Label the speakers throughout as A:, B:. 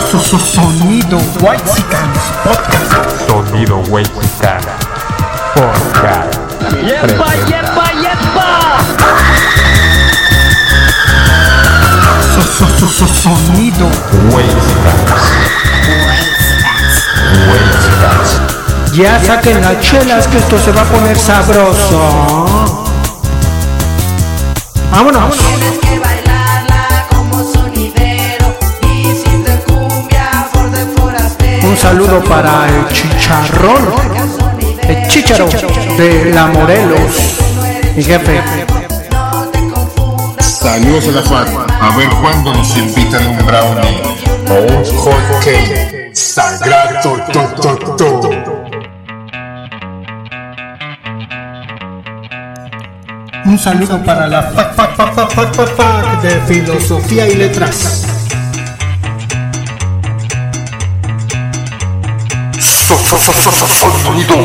A: Sonido White Podcast.
B: Sonido Whitezican Podcast.
C: ¡Yepa, yepa, yepa!
A: Sonido.
B: Whitezican.
A: Ya saquen las chelas que esto se va a poner sabroso. Vámonos.
D: Tienes
A: Un saludo para el chicharrón, el chicharo de la Morelos. Mi jefe.
E: Saludos a la FAT. A ver cuándo nos invitan un brownie.
B: O un hot cake. Sagrado. to, to, to.
A: Un saludo para la fac, fac, fac, fac, fac, fac, fac de filosofía y letras.
B: Sonido.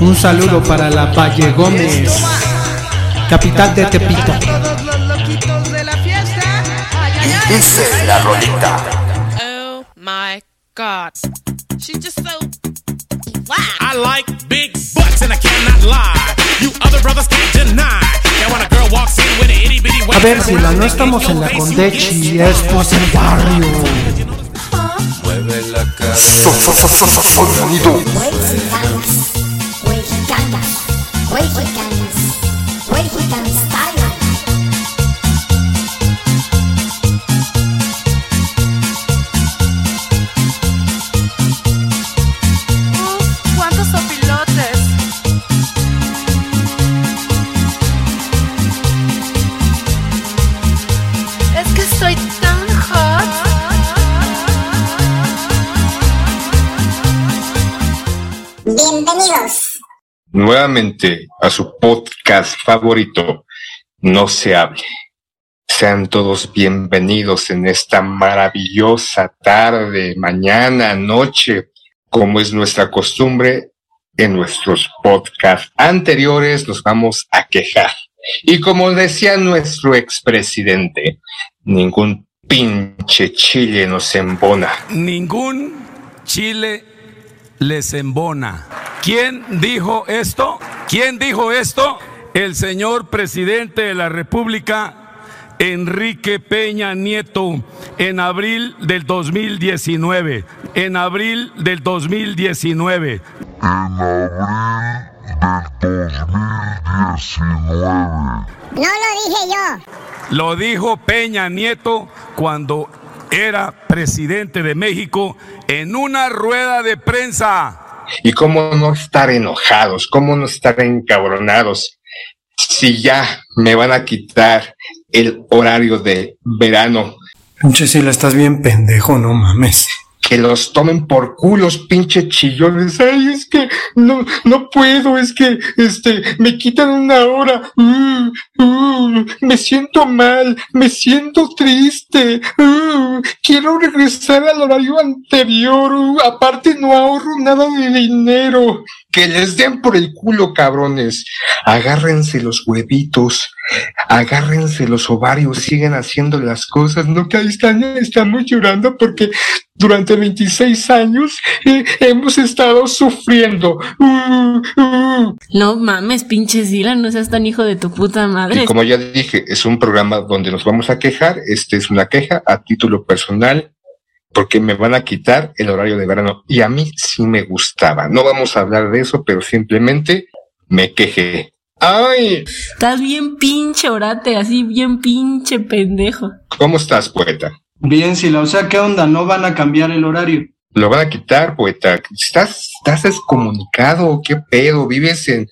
A: Un saludo para la Valle Gómez, capital de Tepito.
D: Ay.
B: Dice la rolita.
F: Oh my god. She's just so wow.
G: I like big butts and I cannot lie. You other brothers can't deny. That when a girl walks in with an itty bitty
A: A
G: waist
A: ver, si la no estamos en la Condechi, esto es el barrio.
F: 刷刷刷刷刷刷
H: 刷
E: Nuevamente a su podcast favorito, No se hable. Sean todos bienvenidos en esta maravillosa tarde, mañana, noche, como es nuestra costumbre en nuestros podcasts anteriores, nos vamos a quejar. Y como decía nuestro expresidente, ningún pinche chile nos embona.
G: Ningún chile les embona. ¿Quién dijo esto? ¿Quién dijo esto? El señor presidente de la República, Enrique Peña Nieto, en abril del 2019. En abril del 2019.
H: No lo dije yo.
G: Lo dijo Peña Nieto cuando era presidente de México en una rueda de prensa.
E: Y cómo no estar enojados, cómo no estar encabronados si ya me van a quitar el horario de verano.
A: Pinche si la estás bien pendejo, no mames.
E: Que los tomen por culos, pinche chillones. Ay, es que no, no puedo, es que este, me quitan una hora. Uh, me siento mal, me siento triste. Uh, quiero regresar al horario anterior. Aparte, no ahorro nada de dinero. Que les den por el culo, cabrones. Agárrense los huevitos, agárrense los ovarios, siguen haciendo las cosas. No que ahí están, estamos llorando porque durante 26 años eh, hemos estado sufriendo. Uh, uh.
I: No mames, pinche Sila, no seas tan hijo de tu puta madre.
E: Y como ya dije, es un programa donde nos vamos a quejar. Este es una queja a título personal porque me van a quitar el horario de verano. Y a mí sí me gustaba. No vamos a hablar de eso, pero simplemente me quejé. ¡Ay!
I: Estás bien pinche orate, así bien pinche pendejo.
E: ¿Cómo estás, poeta?
J: Bien, Sila, o sea, ¿qué onda? ¿No van a cambiar el horario?
E: Lo van a quitar, poeta. ¿Estás, estás descomunicado? ¿Qué pedo? ¿Vives en...?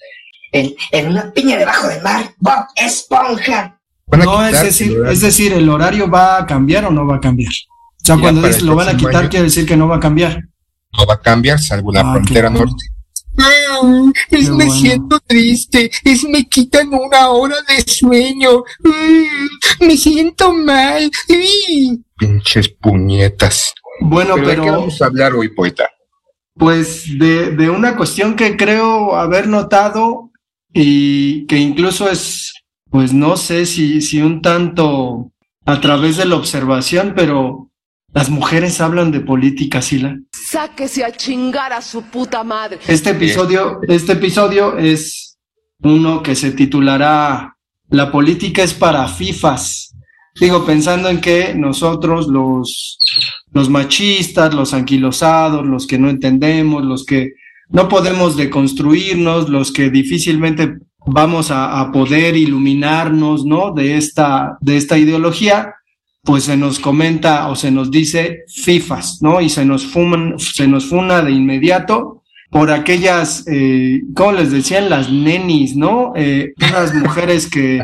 H: En, en una piña debajo del mar. Bob Esponja.
J: No, es decir, es decir, ¿el horario va a cambiar o no va a cambiar? O sea, cuando
E: el
J: lo van a quitar,
E: año.
J: quiere decir que no va a cambiar.
E: no va a cambiar, salvo la
J: Ah,
E: frontera
J: qué-
E: norte.
J: Qué bueno.
E: triste, es me quitan una hora de sueño, me siento mal. Pinches puñetas.
J: Bueno,
E: ¿Pero de qué vamos a hablar hoy, poeta?
J: pues de, de una cuestión que creo haber notado y que incluso es, pues no sé si, si un tanto a través de la observación, pero las mujeres hablan de política, Sila.
K: Sáquese a chingar a su puta madre.
J: Este episodio, este episodio es uno que se titulará La política es para FIFAs. Digo, pensando en que nosotros, los, los machistas, los anquilosados, los que no entendemos, los que no podemos deconstruirnos, los que difícilmente vamos a, a poder iluminarnos, ¿no? De esta, de esta ideología, pues se nos comenta o se nos dice FIFAs, ¿no? Y se nos fuman, se nos funa de inmediato por aquellas, eh, ¿cómo les decían? Las nenis, ¿no? Eh, unas mujeres que,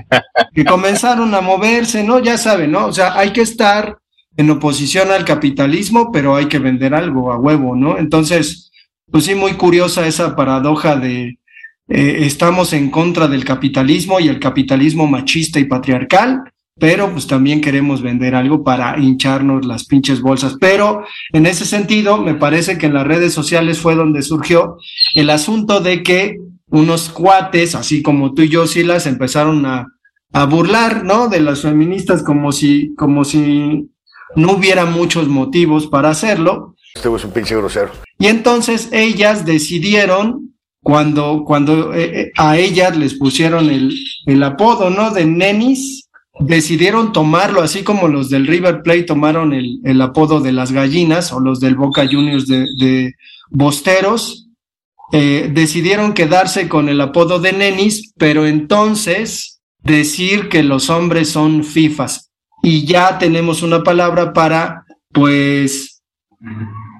J: que comenzaron a moverse, ¿no? Ya saben, ¿no? O sea, hay que estar en oposición al capitalismo, pero hay que vender algo a huevo, ¿no? Entonces, pues sí, muy curiosa esa paradoja de eh, estamos en contra del capitalismo y el capitalismo machista y patriarcal, pero pues también queremos vender algo para hincharnos las pinches bolsas. Pero en ese sentido, me parece que en las redes sociales fue donde surgió el asunto de que unos cuates, así como tú y yo, Silas, empezaron a, a burlar, ¿no? De las feministas como si, como si no hubiera muchos motivos para hacerlo.
L: Este es un pinche grosero.
J: Y entonces ellas decidieron, cuando, cuando eh, eh, a ellas les pusieron el, el apodo, ¿no? De nenis, decidieron tomarlo, así como los del River Plate tomaron el, el apodo de las gallinas o los del Boca Juniors de, Bosteros, eh, decidieron quedarse con el apodo de nenis, pero entonces decir que los hombres son fifas. Y ya tenemos una palabra para, pues,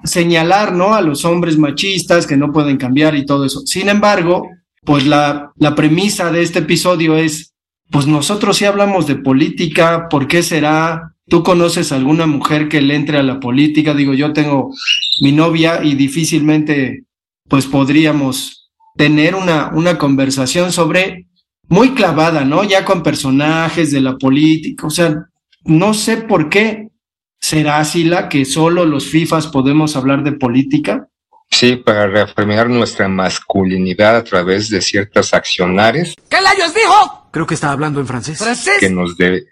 J: señalar, ¿no? A los hombres machistas que no pueden cambiar y todo eso. Sin embargo, pues la, la premisa de este episodio es, pues nosotros sí hablamos de política, ¿por qué será? ¿Tú conoces alguna mujer que le entre a la política? Digo, yo tengo mi novia y difícilmente, pues podríamos tener una, una conversación sobre, muy clavada, ¿no? Ya con personajes de la política, o sea, no sé por qué será así la que solo los FIFAs podemos hablar de política.
E: Sí, para reafirmar nuestra masculinidad a través de ciertas accionares
M: ¿Qué layos dijo?
A: Creo que está hablando en francés.
E: que nos de,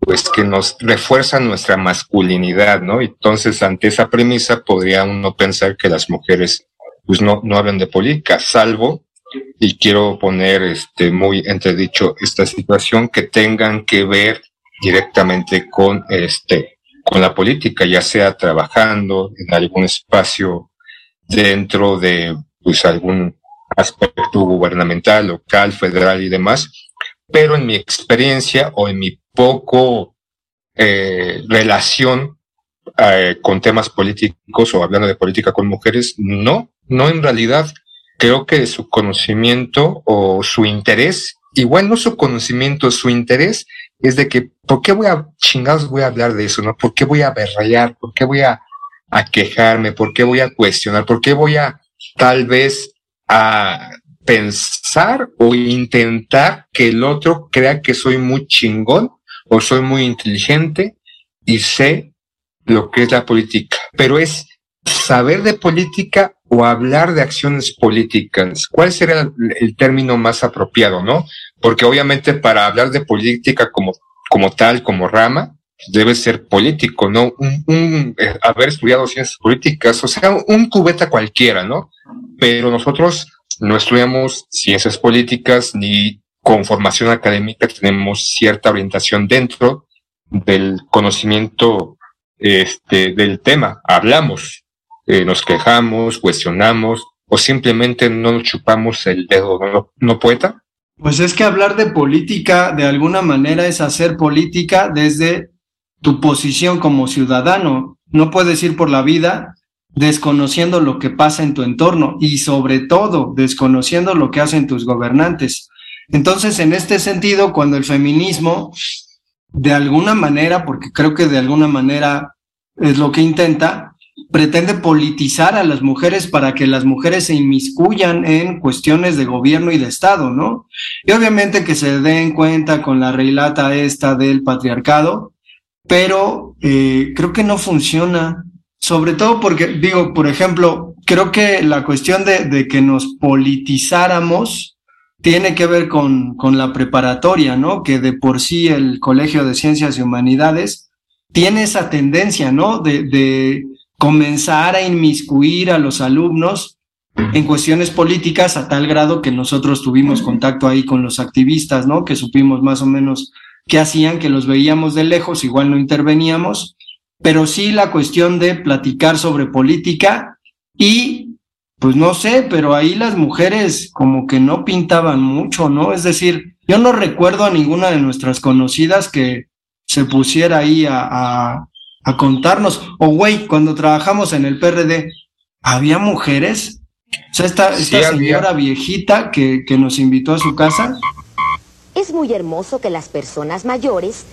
E: pues que nos refuerzan nuestra masculinidad, ¿no? Entonces, ante esa premisa, podría uno pensar que las mujeres, pues no, no hablan de política, salvo, y quiero poner este muy entredicho esta situación, que tengan que ver directamente con este, con la política, ya sea trabajando en algún espacio dentro de pues algún aspecto gubernamental, local, federal y demás, pero en mi experiencia o en mi poco eh, relación eh, con temas políticos o hablando de política con mujeres, no, no en realidad creo que su conocimiento o su interés, igual no su conocimiento, su interés es de que, ¿por qué voy a, chingados voy a hablar de eso, no? ¿Por qué voy a berrayar? ¿Por qué voy a, a quejarme? ¿Por qué voy a cuestionar? ¿Por qué voy a tal vez a pensar o intentar que el otro crea que soy muy chingón o soy muy inteligente y sé lo que es la política? Pero es saber de política o hablar de acciones políticas. ¿Cuál sería el, término más apropiado, no? Porque obviamente para hablar de política como, como tal, como rama, debe ser político, ¿no? Eh, haber estudiado ciencias políticas, o sea, un cubeta cualquiera, ¿no? Pero nosotros no estudiamos ciencias políticas ni con formación académica tenemos cierta orientación dentro del conocimiento este, del tema. Hablamos, eh, nos quejamos, cuestionamos o simplemente no nos chupamos el dedo, ¿no, no poeta?
J: Pues es que hablar de política de alguna manera es hacer política desde tu posición como ciudadano. No puedes ir por la vida desconociendo lo que pasa en tu entorno y sobre todo desconociendo lo que hacen tus gobernantes. Entonces, en este sentido, cuando el feminismo, de alguna manera, porque creo que de alguna manera es lo que intenta, pretende politizar a las mujeres para que las mujeres se inmiscuyan en cuestiones de gobierno y de Estado, ¿no? Y obviamente que se den cuenta con la reilata esta del patriarcado, pero eh, creo que no funciona, sobre todo porque, digo, por ejemplo, creo que la cuestión de, de que nos politizáramos tiene que ver con, con la preparatoria, ¿no? Que de por sí el Colegio de Ciencias y Humanidades tiene esa tendencia, ¿no? De, de comenzar a inmiscuir a los alumnos en cuestiones políticas a tal grado que nosotros tuvimos contacto ahí con los activistas, ¿no? Que supimos más o menos qué hacían, que los veíamos de lejos, igual no interveníamos, pero sí la cuestión de platicar sobre política y pues no sé, pero ahí las mujeres como que no pintaban mucho, ¿no? Es decir, yo no recuerdo a ninguna de nuestras conocidas que se pusiera ahí a, a, a contarnos. O, güey, cuando trabajamos en el PRD, ¿había mujeres? O sea, esta, esta
E: Sí, había.
J: señora viejita que, que nos invitó a su casa,
L: Es muy hermoso que las personas mayores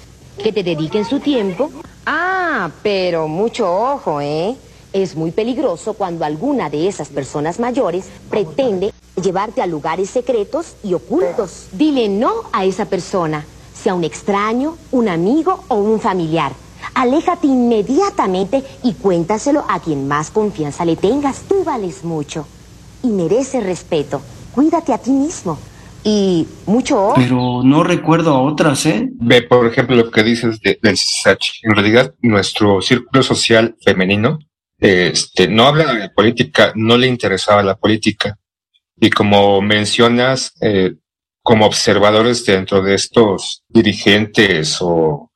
L: que te dediquen su tiempo. Ah, pero mucho ojo, ¿eh? Es muy peligroso cuando alguna de esas personas mayores pretende llevarte a lugares secretos y ocultos. Dile no a esa persona, sea un extraño, un amigo o un familiar. Aléjate inmediatamente y cuéntaselo a quien más confianza le tengas. Tú vales mucho y mereces respeto. Cuídate a ti mismo y mucho ojo.
J: pero no recuerdo a otras, ¿eh?
E: Ve, por ejemplo, lo que dices de, del CSH. En realidad, nuestro círculo social femenino este, no habla de política, no le interesaba la política. Y como mencionas, eh, como observadores dentro de estos dirigentes o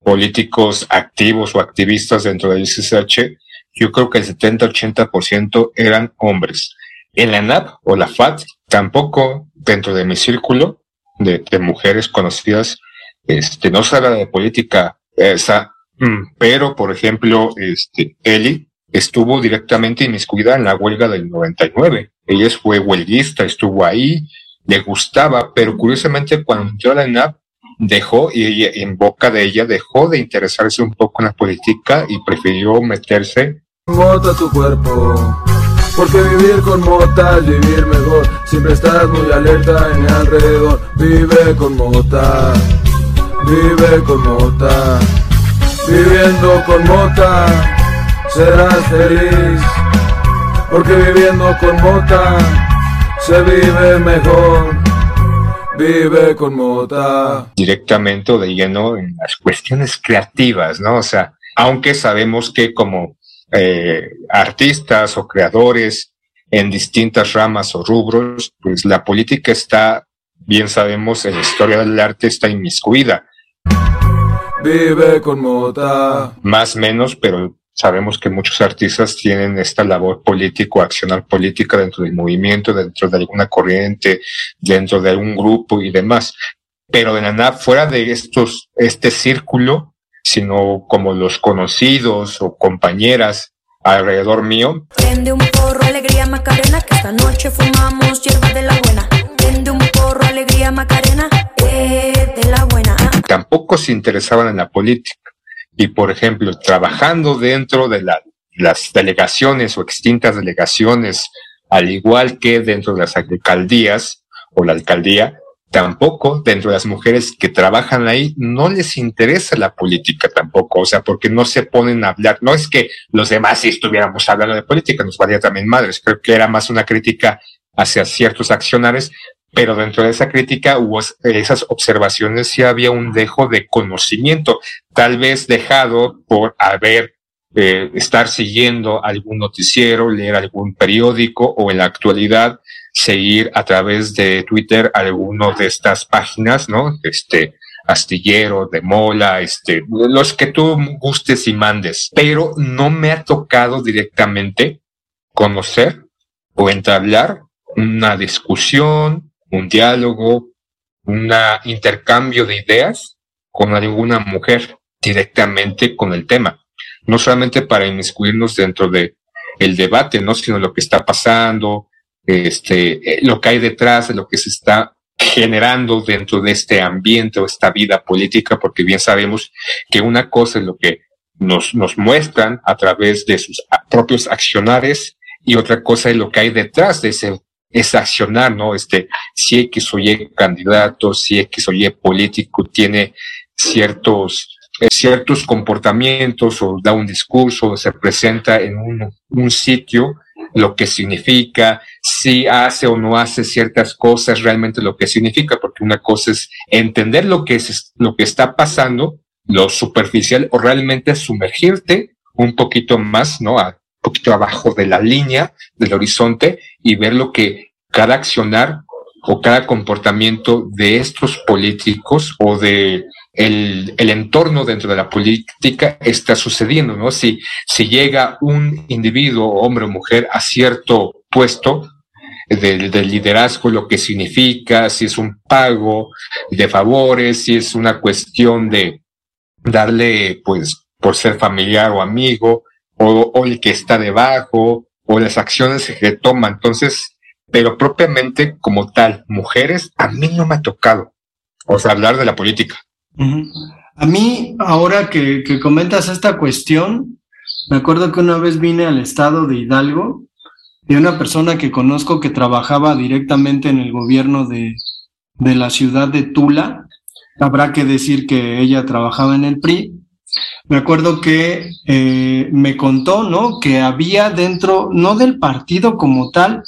E: políticos activos o activistas dentro del CSH, yo creo que el 70-80% eran hombres. En la NAP o la FAT, tampoco dentro de mi círculo de, mujeres conocidas, este, no se de política, esa, mm, pero por ejemplo, este, Eli estuvo directamente inmiscuida en la huelga del 99. Ella fue huelguista, estuvo ahí, le gustaba, pero curiosamente cuando entró a la NAP, dejó, y ella- en boca de ella, dejó de interesarse un poco en la política y prefirió meterse
N: tu cuerpo. Porque vivir con mota es vivir mejor. Siempre estás muy alerta en mi alrededor. Vive con mota. Vive con mota. Viviendo con mota. Serás feliz. Porque viviendo con mota. Se vive mejor. Vive con mota.
E: directamente o de lleno en las cuestiones creativas, ¿no? O sea, aunque sabemos que como eh, artistas o creadores en distintas ramas o rubros, pues la política está, bien sabemos, en la historia del arte está inmiscuida,
N: Vive con mota.
E: más menos, pero sabemos que muchos artistas tienen esta labor político, accionar política dentro del movimiento, dentro de alguna corriente, dentro de algún grupo y demás. Pero de la nada, fuera de estos, este círculo, sino como los conocidos o compañeras alrededor mío,
O: Prende un porro, alegría Macarena, que esta noche fumamos hierba de la buena. Prende un porro, alegría Macarena, eh, de la buena.
E: tampoco se interesaban en la política. Y, por ejemplo, trabajando dentro de la- las delegaciones o extintas delegaciones, al igual que dentro de las alcaldías o la alcaldía, tampoco dentro de las mujeres que trabajan ahí no les interesa la política tampoco, o sea, porque no se ponen a hablar. No es que los demás si estuviéramos hablando de política, nos valía también madres. Creo que era más una crítica hacia ciertos accionares pero dentro de esa crítica hubo es- esas observaciones sí había un dejo de conocimiento, tal vez dejado por haber eh, estar siguiendo algún noticiero, leer algún periódico o en la actualidad seguir a través de Twitter alguno de estas páginas, ¿no? Este astillero, de mola, este, los que tú gustes y mandes, pero no me ha tocado directamente conocer o entablar una discusión, un diálogo, un intercambio de ideas con alguna mujer directamente con el tema. No solamente para inmiscuirnos dentro de el debate, ¿no? Sino lo que está pasando, este, eh, lo que hay detrás de lo que se está generando dentro de este ambiente o esta vida política, porque bien sabemos que una cosa es lo que nos, nos muestran a través de sus propios accionares y otra cosa es lo que hay detrás de ese, ese accionar, ¿no? Este, si X o Y candidato, si X o Y político tiene ciertos, eh, ciertos comportamientos o da un discurso o se presenta en un, un sitio lo que significa, si hace o no hace ciertas cosas, realmente lo que significa, porque una cosa es entender lo que es lo que está pasando, lo superficial, o realmente sumergirte un poquito más, ¿no? A, un poquito abajo de la línea del horizonte y ver lo que cada accionar o cada comportamiento de estos políticos o de el, el, entorno dentro de la política está sucediendo, ¿no? Si, si llega un individuo, hombre o mujer, a cierto puesto de, de, liderazgo, lo que significa, si es un pago de favores, si es una cuestión de darle, pues, por ser familiar o amigo, o, o el que está debajo, o las acciones que toma. Entonces, pero propiamente como tal, mujeres, a mí no me ha tocado, o hablar de la política.
J: A mí, ahora que, que, comentas esta cuestión, me acuerdo que una vez vine al estado de Hidalgo y una persona que conozco que trabajaba directamente en el gobierno de, de la ciudad de Tula, habrá que decir que ella trabajaba en el PRI, me acuerdo que eh, me contó, ¿no? Que había dentro, no del partido como tal,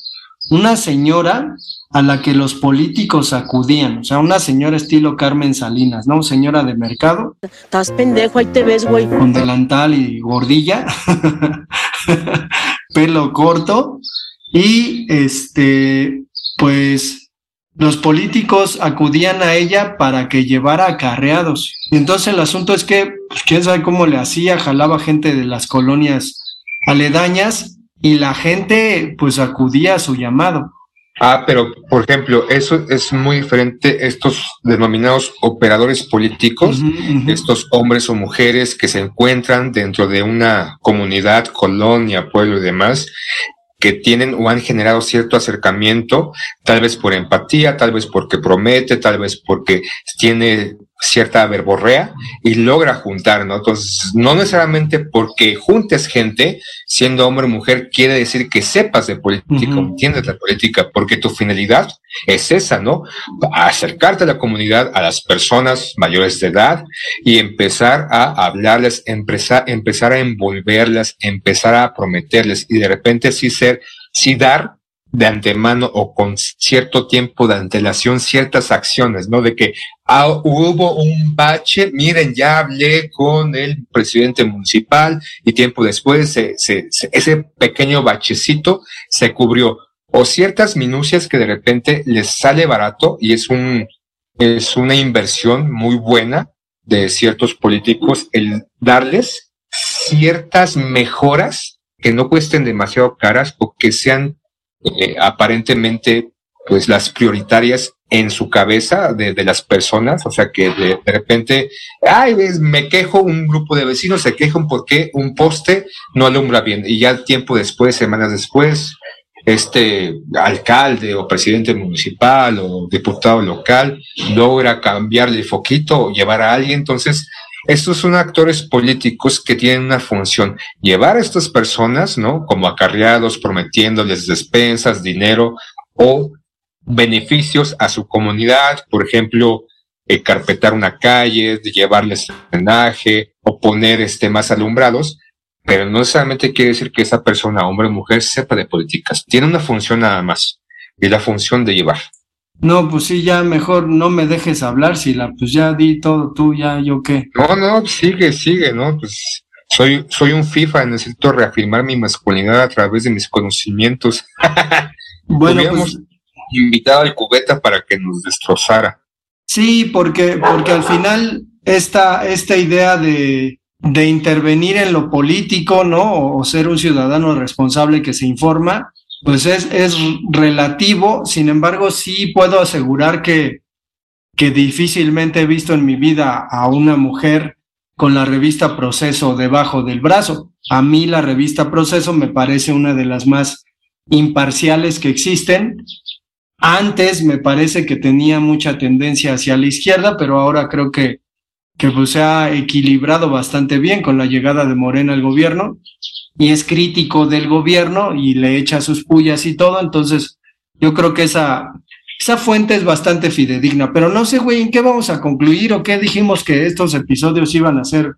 J: una señora a la que los políticos acudían, o sea, una señora estilo Carmen Salinas, ¿no? Señora de mercado.
P: Estás pendejo, ahí te ves, güey.
J: Con delantal y gordilla, pelo corto, y este, pues los políticos acudían a ella para que llevara acarreados. Y entonces el asunto es que, pues, quién sabe cómo le hacía, jalaba gente de las colonias aledañas y la gente pues acudía a su llamado.
E: Ah, pero por ejemplo, eso es muy diferente, estos denominados operadores políticos, uh -huh, uh -huh. estos hombres o mujeres que se encuentran dentro de una comunidad, colonia, pueblo y demás, que tienen o han generado cierto acercamiento, tal vez por empatía, tal vez porque promete, tal vez porque tiene cierta verborrea y logra juntar, ¿no? Entonces, no necesariamente porque juntes gente, siendo hombre o mujer, quiere decir que sepas de política, uh -huh. entiendes la política, porque tu finalidad es esa, ¿no? Acercarte a la comunidad, a las personas mayores de edad y empezar a hablarles, empezar, empezar a envolverlas, empezar a prometerles y de repente sí ser, sí dar de antemano o con cierto tiempo de antelación ciertas acciones, ¿no? De que ah, hubo un bache, miren, ya hablé con el presidente municipal y tiempo después se, se, se, ese pequeño bachecito se cubrió. O ciertas minucias que de repente les sale barato y es un, es una inversión muy buena de ciertos políticos el darles ciertas mejoras que no cuesten demasiado caras o que sean eh, aparentemente pues las prioritarias en su cabeza de, de las personas, o sea que de, repente, ay, ves, me quejo, un grupo de vecinos se quejan porque un poste no alumbra bien y ya tiempo después, semanas después, este alcalde o presidente municipal o diputado local logra cambiarle el foquito o llevar a alguien, entonces estos son actores políticos que tienen una función, llevar a estas personas, ¿no? Como acarreados, prometiéndoles despensas, dinero o beneficios a su comunidad, por ejemplo, eh, carpetar una calle, llevarles drenaje o poner este más alumbrados, pero no necesariamente quiere decir que esa persona, hombre o mujer, sepa de políticas. Tiene una función nada más, y la función de llevar.
J: No, pues sí, ya mejor no me dejes hablar, si la pues ya di todo tú, ya yo qué.
E: No, no, sigue, sigue, ¿no? Pues soy, soy un FIFA, necesito reafirmar mi masculinidad a través de mis conocimientos.
J: bueno, pues,
E: invitado al cubeta para que nos destrozara.
J: Sí, porque, porque al final esta, esta idea de, de intervenir en lo político, ¿no? O, o ser un ciudadano responsable que se informa, pues es, es relativo, sin embargo, sí puedo asegurar que, que difícilmente he visto en mi vida a una mujer con la revista Proceso debajo del brazo. A mí la revista Proceso me parece una de las más imparciales que existen. Antes me parece que tenía mucha tendencia hacia la izquierda, pero ahora creo que, que pues se ha equilibrado bastante bien con la llegada de Morena al gobierno y es crítico del gobierno y le echa sus pullas y todo, entonces yo creo que esa, esa fuente es bastante fidedigna, pero no sé, güey, ¿en qué vamos a concluir o qué dijimos que estos episodios iban a ser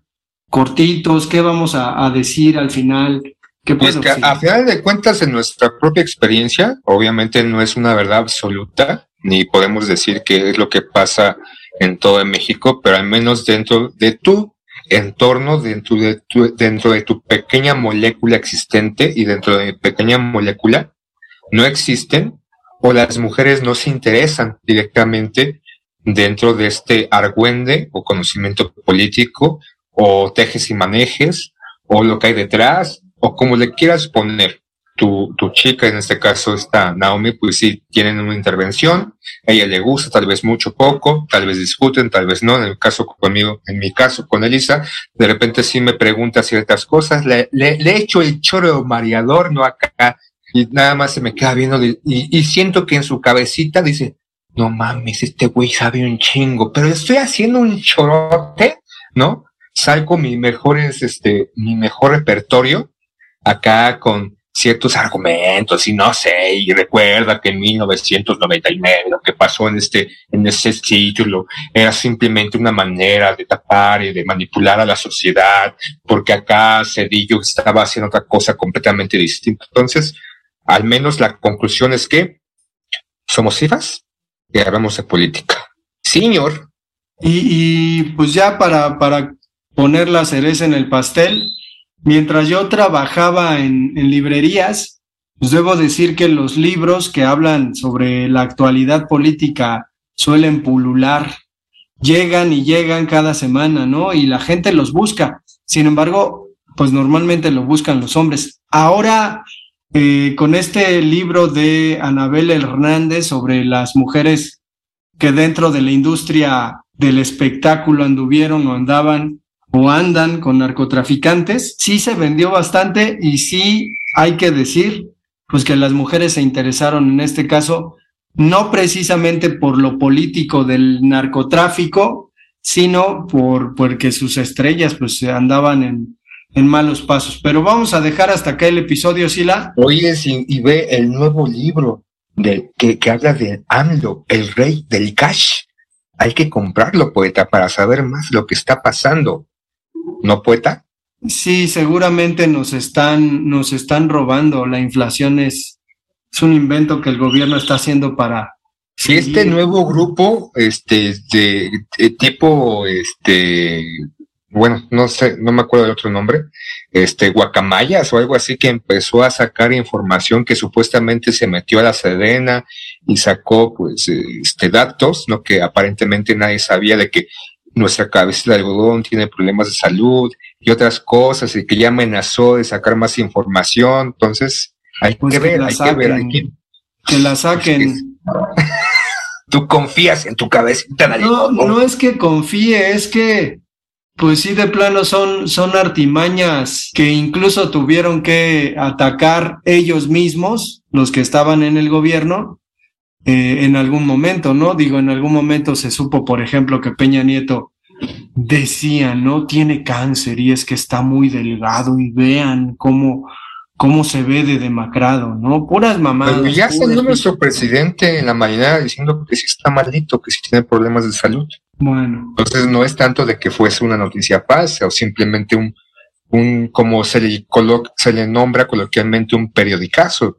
J: cortitos? ¿Qué vamos a, a decir al final? ¿Qué pedo?
E: que a final de cuentas, en nuestra propia experiencia, obviamente no es una verdad absoluta, ni podemos decir que es lo que pasa en todo México, pero al menos dentro de tu entorno, dentro de tu, dentro de tu pequeña molécula existente y dentro de mi pequeña molécula, no existen o las mujeres no se interesan directamente dentro de este argüende o conocimiento político o tejes y manejes o lo que hay detrás o como le quieras poner. Tu, tu chica, en este caso esta Naomi, pues sí, tienen una intervención, a ella le gusta, tal vez mucho, poco, tal vez discuten, tal vez no, en el caso conmigo, en mi caso con Elisa, de repente sí me pregunta ciertas cosas, le, le, le echo el choro mareador, no acá, y nada más se me queda viendo y, y siento que en su cabecita dice, no mames, este güey sabe un chingo, pero estoy haciendo un chorote, ¿no? Salgo mi mejores, este, mi mejor repertorio acá con ciertos argumentos y no sé, y recuerda que en 1999 lo que pasó en este, en ese título era simplemente una manera de tapar y de manipular a la sociedad, porque acá Cedillo estaba haciendo otra cosa completamente distinta. Entonces, al menos la conclusión es que somos hijas y hablamos de política. Señor.
J: Y, y, pues ya para, para poner la cereza en el pastel, mientras yo trabajaba en, en librerías, pues debo decir que los libros que hablan sobre la actualidad política suelen pulular, llegan y llegan cada semana, ¿no? Y la gente los busca. Sin embargo, pues normalmente lo buscan los hombres. Ahora, eh, con este libro de Anabel Hernández sobre las mujeres que dentro de la industria del espectáculo anduvieron o andaban o andan con narcotraficantes, sí se vendió bastante y sí hay que decir pues que las mujeres se interesaron en este caso no precisamente por lo político del narcotráfico, sino por porque sus estrellas pues andaban en, en malos pasos. Pero vamos a dejar hasta acá el episodio, Sila.
E: Oye, y, y ve el nuevo libro de, que, que habla de AMLO, el rey del cash. Hay que comprarlo, poeta, para saber más lo que está pasando. ¿No, poeta?
J: Sí, seguramente nos están, nos están robando. La inflación es, es un invento que el gobierno está haciendo para.
E: Si este nuevo grupo, este, de, de tipo, este, bueno, no sé, no me acuerdo del otro nombre, este, Guacamayas o algo así, que empezó a sacar información que supuestamente se metió a la Sedena y sacó, pues, este, datos, ¿no? Que aparentemente nadie sabía de que nuestra cabeza de algodón tiene problemas de salud y otras cosas y que ya amenazó de sacar más información. Entonces, hay
J: Pues
E: que
J: que
E: ver,
J: la
E: hay que ver, hay que...
J: Que la saquen.
E: Tú confías en tu cabecita de
J: No, no es que confíe, es que, pues sí, de plano son, son artimañas que incluso tuvieron que atacar ellos mismos, los que estaban en el gobierno, eh, en algún momento, ¿no? Digo, en algún momento se supo, por ejemplo, que Peña Nieto decía, ¿no? Tiene cáncer y es que está muy delgado y vean cómo, cómo se ve de demacrado, ¿no? Puras mamadas.
E: Pero ya
J: puras
E: salió nuestro presidente en la mañana diciendo que sí está maldito, que sí tiene problemas de salud.
J: Bueno,
E: Entonces no es tanto de que fuese una noticia falsa o simplemente un, un como se le, colo- se le nombra coloquialmente un periodicazo.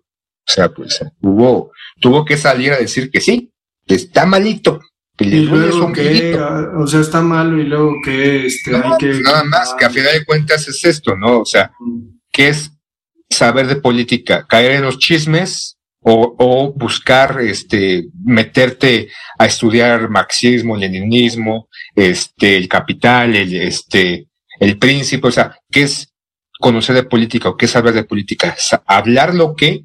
E: O sea, pues hubo, tuvo que salir a decir que sí, que está malito, que
J: y luego que, ah, o sea, está malo y luego que, este, hay que...
E: pues nada más, que a final de cuentas es esto, ¿no? O sea, ¿qué es saber de política? ¿Caer en los chismes o, o buscar, este, meterte a estudiar marxismo, leninismo, este, el capital, el, este, el príncipe? O sea, ¿qué es conocer de política o qué es saber de política? Hablar lo que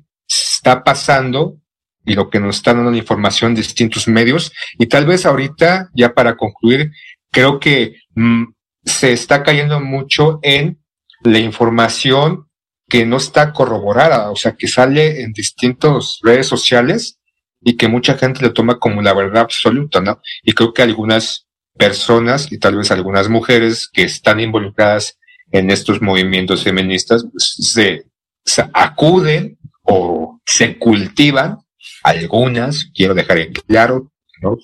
E: está pasando y lo que nos están dando la información de distintos medios. Y tal vez ahorita, ya para concluir, creo que mm, se está cayendo mucho en la información que no está corroborada, o sea, que sale en distintas redes sociales y que mucha gente lo toma como la verdad absoluta, ¿no? Y creo que algunas personas y tal vez algunas mujeres que están involucradas en estos movimientos feministas pues, se, se acuden o se cultivan algunas, quiero dejar en claro, ¿no?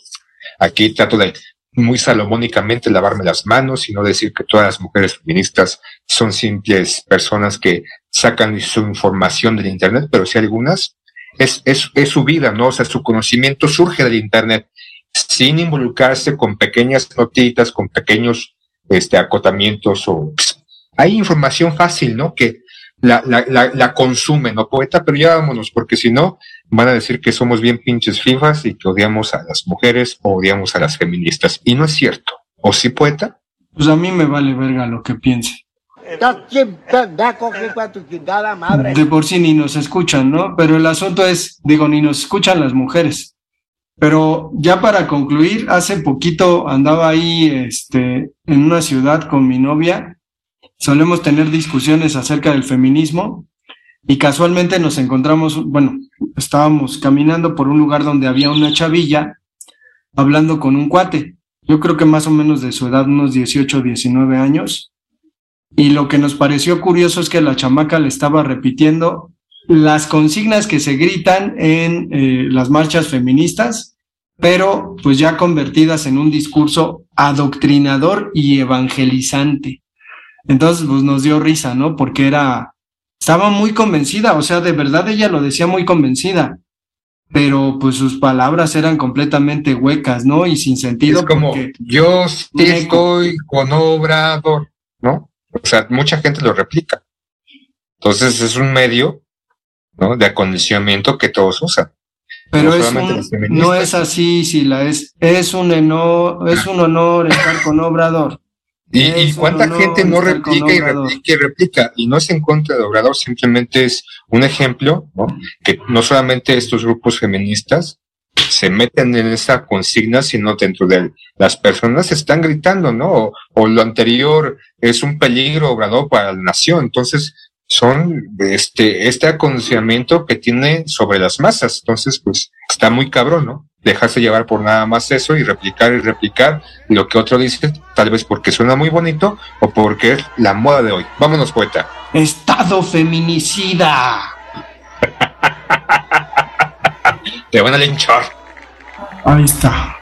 E: Aquí trato de muy salomónicamente lavarme las manos y no decir que todas las mujeres feministas son simples personas que sacan su información del Internet, pero sí algunas, es, es, es su vida, ¿no? O sea, su conocimiento surge del Internet sin involucrarse con pequeñas notitas, con pequeños este, acotamientos o... pues, hay información fácil, ¿no? Que la, la, la, la consume, ¿no, poeta? Pero ya vámonos, porque si no, van a decir que somos bien pinches fifas y que odiamos a las mujeres o odiamos a las feministas. Y no es cierto. ¿O sí, poeta?
J: Pues a mí me vale verga lo que piense. De por sí ni nos escuchan, ¿no? Pero el asunto es, digo, ni nos escuchan las mujeres. Pero ya para concluir, hace poquito andaba ahí este, en una ciudad con mi novia. Solemos tener discusiones acerca del feminismo y casualmente nos encontramos, bueno, estábamos caminando por un lugar donde había una chavilla hablando con un cuate. Yo creo que más o menos de su edad, unos 18, 19 años. Y lo que nos pareció curioso es que la chamaca le estaba repitiendo las consignas que se gritan en eh, las marchas feministas, pero pues ya convertidas en un discurso adoctrinador y evangelizante. Entonces, pues nos dio risa, ¿no? Porque era, estaba muy convencida, o sea, de verdad ella lo decía muy convencida, pero pues sus palabras eran completamente huecas, ¿no? Y sin sentido.
E: Es como, yo sí estoy con Obrador, ¿no? O sea, mucha gente lo replica. Entonces es un medio, ¿no? De acondicionamiento que todos usan.
J: Pero
E: No
J: es un- no es así, si la es, es un honor, es un honor estar con Obrador.
E: Y, y cuánta gente no replica y replica y replica. Y no es en contra de Obrador, simplemente es un ejemplo, ¿no? Que no solamente estos grupos feministas se meten en esa consigna, sino dentro de las personas están gritando, ¿no? O, o lo anterior es un peligro Obrador para la nación. Entonces, son este, este acondicionamiento que tiene sobre las masas. Entonces, pues, está muy cabrón, ¿no? Dejarse llevar por nada más eso y replicar y replicar lo que otro dice, tal vez porque suena muy bonito o porque es la moda de hoy. Vámonos, poeta.
J: Estado feminicida.
E: Te van a linchar.
J: Ahí está.